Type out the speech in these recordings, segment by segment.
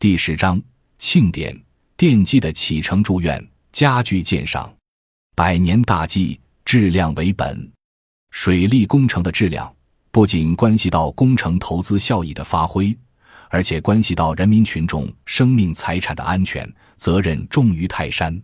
第十章庆典：奠基的启程祝愿，家具鉴赏。百年大计，质量为本。水利工程的质量不仅关系到工程投资效益的发挥，而且关系到人民群众生命财产的安全，责任重于泰山。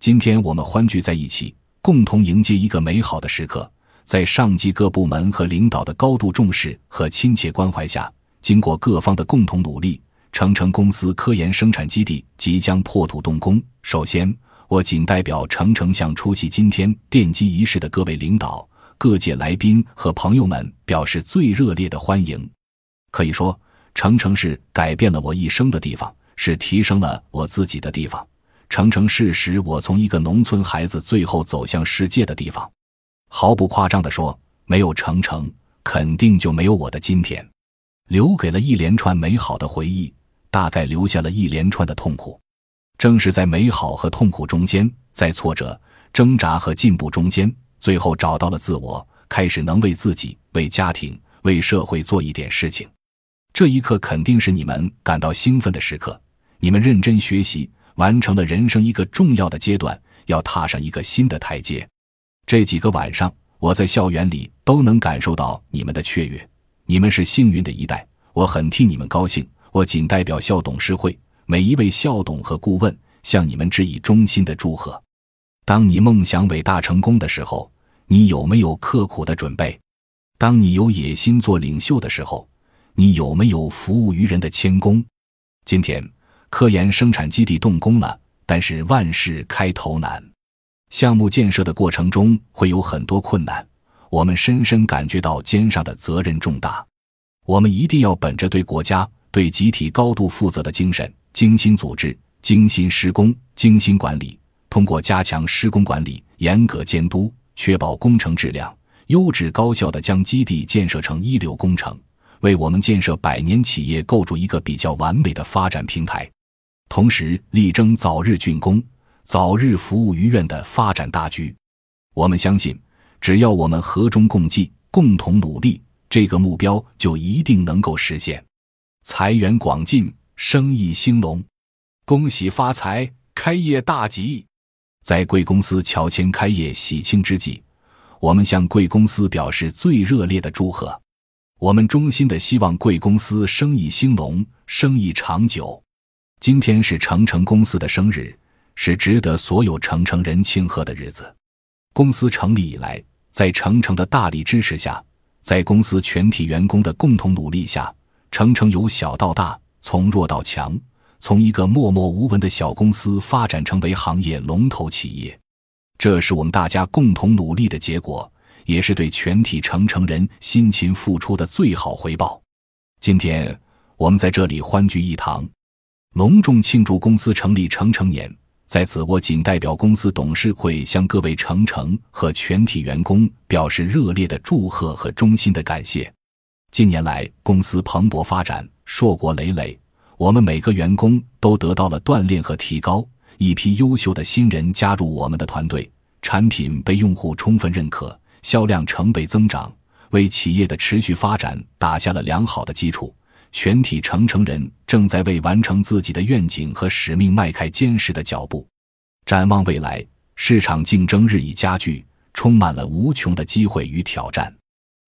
今天我们欢聚在一起，共同迎接一个美好的时刻。在上级各部门和领导的高度重视和亲切关怀下，经过各方的共同努力，成成公司科研生产基地即将破土动工。首先，我谨代表成成向出席今天奠基仪式的各位领导、各界来宾和朋友们表示最热烈的欢迎。可以说，成成是改变了我一生的地方，是提升了我自己的地方。成成是使我从一个农村孩子最后走向世界的地方。毫不夸张地说，没有程程，肯定就没有我的今天。留给了一连串美好的回忆，大概留下了一连串的痛苦。正是在美好和痛苦中间，在挫折、挣扎和进步中间，最后找到了自我，开始能为自己、为家庭、为社会做一点事情。这一刻肯定是你们感到兴奋的时刻。你们认真学习，完成了人生一个重要的阶段，要踏上一个新的台阶。这几个晚上，我在校园里都能感受到你们的雀跃。你们是幸运的一代，我很替你们高兴。我仅代表校董事会每一位校董和顾问，向你们致以衷心的祝贺。当你梦想伟大成功的时候，你有没有刻苦的准备？当你有野心做领袖的时候，你有没有服务于人的谦恭？今天，科研生产基地动工了，但是万事开头难。项目建设的过程中会有很多困难，我们深深感觉到肩上的责任重大。我们一定要本着对国家、对集体高度负责的精神，精心组织、精心施工、精心管理。通过加强施工管理、严格监督，确保工程质量、优质高效的将基地建设成一流工程，为我们建设百年企业构筑一个比较完美的发展平台。同时，力争早日竣工。早日服务于院的发展大局，我们相信，只要我们和衷共济、共同努力，这个目标就一定能够实现。财源广进，生意兴隆，恭喜发财，开业大吉！在贵公司乔迁开业喜庆之际，我们向贵公司表示最热烈的祝贺。我们衷心的希望贵公司生意兴隆，生意长久。今天是成成公司的生日。是值得所有成城人庆贺的日子。公司成立以来，在成城的大力支持下，在公司全体员工的共同努力下，成城由小到大，从弱到强，从一个默默无闻的小公司发展成为行业龙头企业。这是我们大家共同努力的结果，也是对全体成城人辛勤付出的最好回报。今天我们在这里欢聚一堂，隆重庆祝公司成立成成年。在此，我仅代表公司董事会向各位成成和全体员工表示热烈的祝贺和衷心的感谢。近年来，公司蓬勃发展，硕果累累，我们每个员工都得到了锻炼和提高，一批优秀的新人加入我们的团队，产品被用户充分认可，销量成倍增长，为企业的持续发展打下了良好的基础。全体成城人正在为完成自己的愿景和使命迈开坚实的脚步。展望未来，市场竞争日益加剧，充满了无穷的机会与挑战。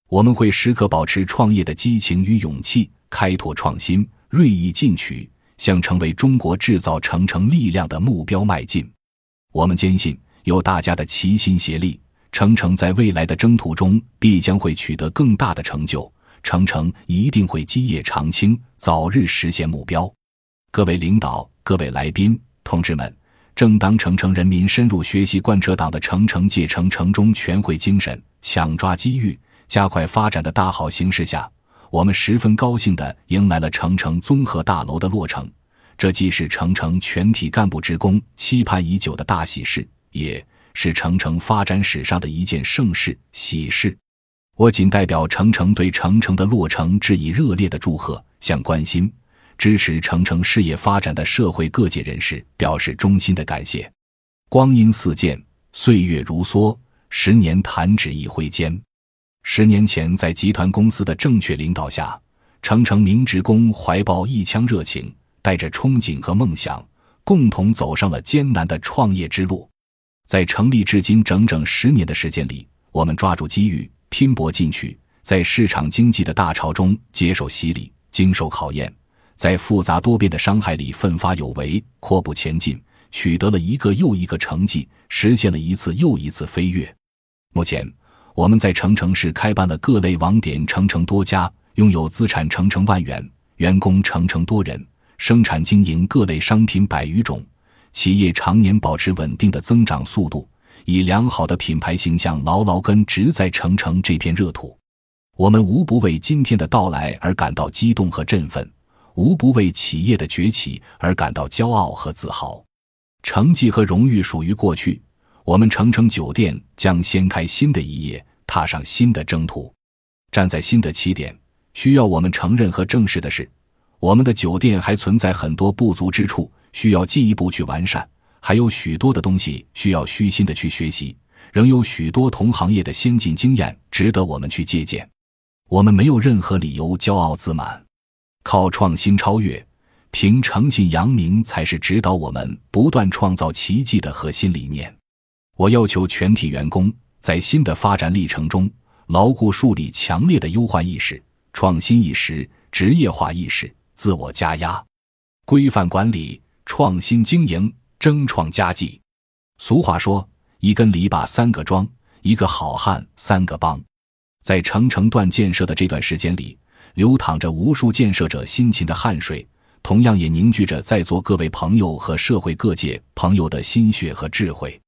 我们会时刻保持创业的激情与勇气，开拓创新，锐意进取，向成为中国制造成城力量的目标迈进。我们坚信，有大家的齐心协力，成城在未来的征途中必将会取得更大的成就。成城一定会基业长青，早日实现目标。各位领导、各位来宾、同志们，正当成城人民深入学习贯彻党的“成城借城城中全会”精神，抢抓机遇、加快发展的大好形势下，我们十分高兴地迎来了成城综合大楼的落成。这既是成城全体干部职工期盼已久的大喜事，也是成城发展史上的一件盛事、喜事。我仅代表成城对成城的落成致以热烈的祝贺，向关心、支持成城事业发展的社会各界人士表示衷心的感谢。光阴似箭，岁月如梭，十年弹指一挥间。十年前，在集团公司的正确领导下，成城明职工怀抱一腔热情，带着憧憬和梦想，共同走上了艰难的创业之路。在成立至今整整十年的时间里，我们抓住机遇，拼搏进取，在市场经济的大潮中接受洗礼，经受考验，在复杂多变的伤害里奋发有为，阔步前进，取得了一个又一个成绩，实现了一次又一次飞跃。目前，我们在成城市开办了各类网点，成城多家，拥有资产成城万元，员工成城多人，生产经营各类商品百余种。企业常年保持稳定的增长速度，以良好的品牌形象牢牢根植在成城这片热土。我们无不为今天的到来而感到激动和振奋，无不为企业的崛起而感到骄傲和自豪。成绩和荣誉属于过去，我们成城酒店将掀开新的一页，踏上新的征途。站在新的起点，需要我们承认和正视的是，我们的酒店还存在很多不足之处。需要进一步去完善，还有许多的东西需要虚心的去学习，仍有许多同行业的先进经验值得我们去借鉴。我们没有任何理由骄傲自满，靠创新超越，凭诚信扬名才是指导我们不断创造奇迹的核心理念。我要求全体员工在新的发展历程中，牢固树立强烈的忧患意识、创新意识、职业化意识，自我加压，规范管理。创新经营，争创佳绩。俗话说：“一根篱笆三个桩，一个好汉三个帮。”在成城段建设的这段时间里，流淌着无数建设者辛勤的汗水，同样也凝聚着在座各位朋友和社会各界朋友的心血和智慧。